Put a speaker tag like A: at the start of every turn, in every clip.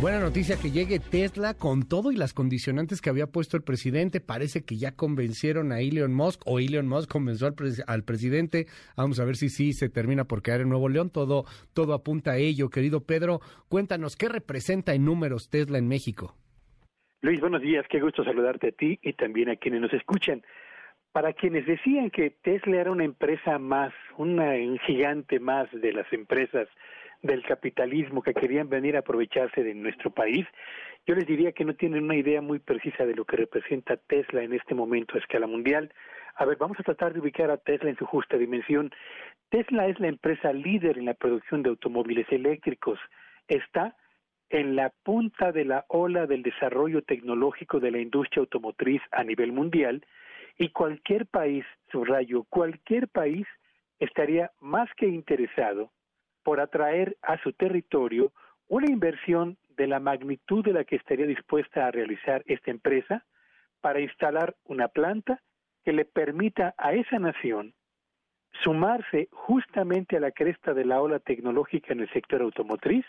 A: Buena noticia que llegue Tesla con todo y las condicionantes que había puesto el presidente. Parece que ya convencieron a Elon Musk o Elon Musk convenció al, presidente. Vamos a ver si sí se termina por caer en Nuevo León. Todo, todo apunta a ello. Querido Pedro, cuéntanos, ¿qué representa en números Tesla en México?
B: Luis, buenos días. Qué gusto saludarte a ti y también a quienes nos escuchan. Para quienes decían que Tesla era una empresa más, una, un gigante más de las empresas del capitalismo que querían venir a aprovecharse de nuestro país, yo les diría que no tienen una idea muy precisa de lo que representa Tesla en este momento a escala mundial. A ver, vamos a tratar de ubicar a Tesla en su justa dimensión. Tesla es la empresa líder en la producción de automóviles eléctricos. Está en la punta de la ola del desarrollo tecnológico de la industria automotriz a nivel mundial y cualquier país, subrayo, cualquier país estaría más que interesado por atraer a su territorio una inversión de la magnitud de la que estaría dispuesta a realizar esta empresa para instalar una planta que le permita a esa nación sumarse justamente a la cresta de la ola tecnológica en el sector automotriz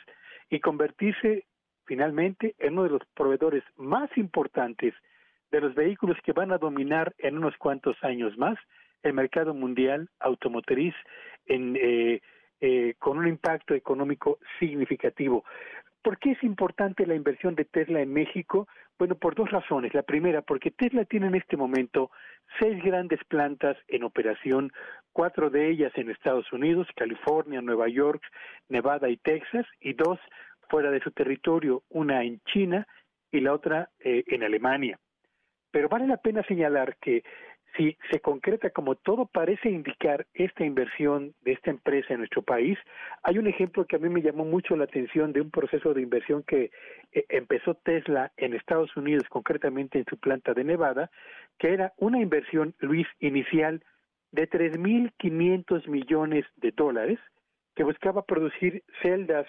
B: y convertirse finalmente en uno de los proveedores más importantes de los vehículos que van a dominar en unos cuantos años más el mercado mundial automotriz en eh, eh, con un impacto económico significativo. ¿Por qué es importante la inversión de Tesla en México? Bueno, por dos razones. La primera, porque Tesla tiene en este momento seis grandes plantas en operación, cuatro de ellas en Estados Unidos, California, Nueva York, Nevada y Texas, y dos fuera de su territorio, una en China y la otra eh, en Alemania. Pero vale la pena señalar que si se concreta como todo parece indicar esta inversión de esta empresa en nuestro país, hay un ejemplo que a mí me llamó mucho la atención de un proceso de inversión que eh, empezó Tesla en Estados Unidos, concretamente en su planta de Nevada, que era una inversión, Luis, inicial de 3.500 millones de dólares, que buscaba producir celdas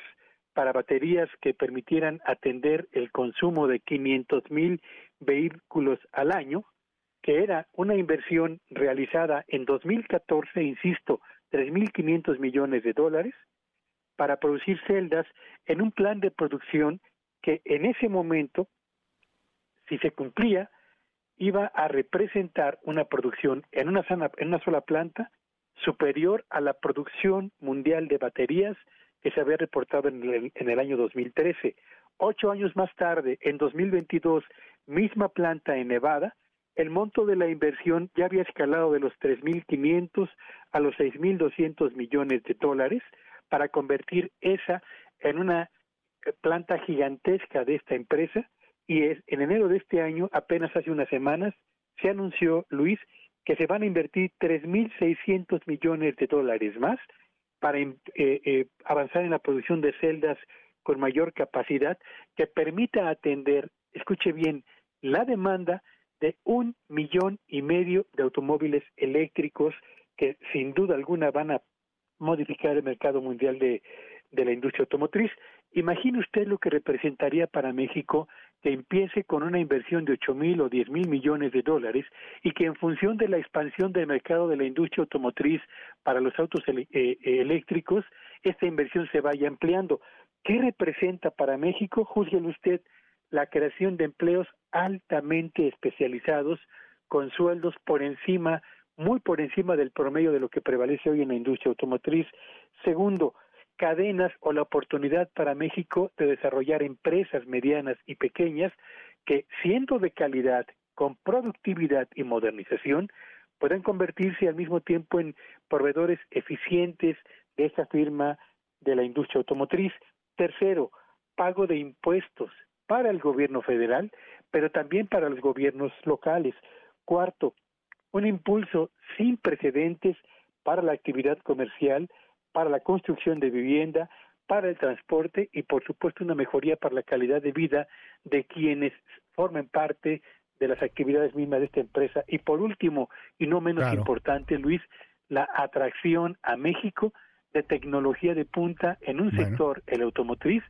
B: para baterías que permitieran atender el consumo de 500.000 vehículos al año, que era una inversión realizada en 2014, insisto, 3.500 millones de dólares, para producir celdas en un plan de producción que en ese momento, si se cumplía, iba a representar una producción en una, en una sola planta superior a la producción mundial de baterías que se había reportado en el, en el año 2013. Ocho años más tarde, en 2022, misma planta en Nevada, el monto de la inversión ya había escalado de los 3.500 a los 6.200 millones de dólares para convertir esa en una eh, planta gigantesca de esta empresa. Y es, en enero de este año, apenas hace unas semanas, se anunció, Luis, que se van a invertir 3.600 millones de dólares más para eh, eh, avanzar en la producción de celdas con mayor capacidad que permita atender, escuche bien, la demanda de un millón y medio de automóviles eléctricos que sin duda alguna van a modificar el mercado mundial de, de la industria automotriz. Imagine usted lo que representaría para México que empiece con una inversión de ocho mil o diez mil millones de dólares y que en función de la expansión del mercado de la industria automotriz para los autos eh, eh, eléctricos, esta inversión se vaya ampliando. ¿Qué representa para México? Júzguelo usted la creación de empleos altamente especializados con sueldos por encima, muy por encima del promedio de lo que prevalece hoy en la industria automotriz. Segundo, cadenas o la oportunidad para México de desarrollar empresas medianas y pequeñas que, siendo de calidad, con productividad y modernización, puedan convertirse al mismo tiempo en proveedores eficientes de esta firma de la industria automotriz. Tercero, pago de impuestos para el gobierno federal, pero también para los gobiernos locales. Cuarto, un impulso sin precedentes para la actividad comercial, para la construcción de vivienda, para el transporte y por supuesto una mejoría para la calidad de vida de quienes formen parte de las actividades mismas de esta empresa. Y por último, y no menos importante, Luis, la atracción a México de tecnología de punta en un sector, el automotriz,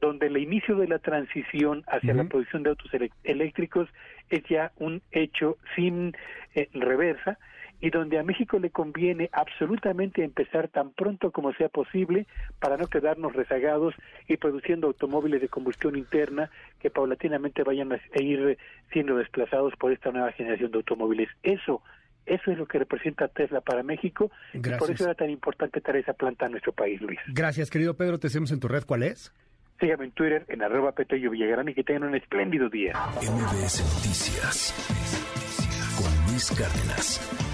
B: donde el inicio de la transición hacia la producción de autos eléctricos es ya un hecho sin eh, reversa y donde a México le conviene absolutamente empezar tan pronto como sea posible para no quedarnos rezagados y produciendo automóviles de combustión interna que paulatinamente vayan a ir siendo desplazados por esta nueva generación de automóviles. Eso eso es lo que representa Tesla para México y por eso era tan importante traer esa planta a nuestro país, Luis.
A: Gracias, querido Pedro. Te hacemos en tu red. ¿Cuál es?
B: Síganme en Twitter en arroba Petello Villagrán y que tengan un espléndido día.
C: MBS Noticias con Luis Cárdenas.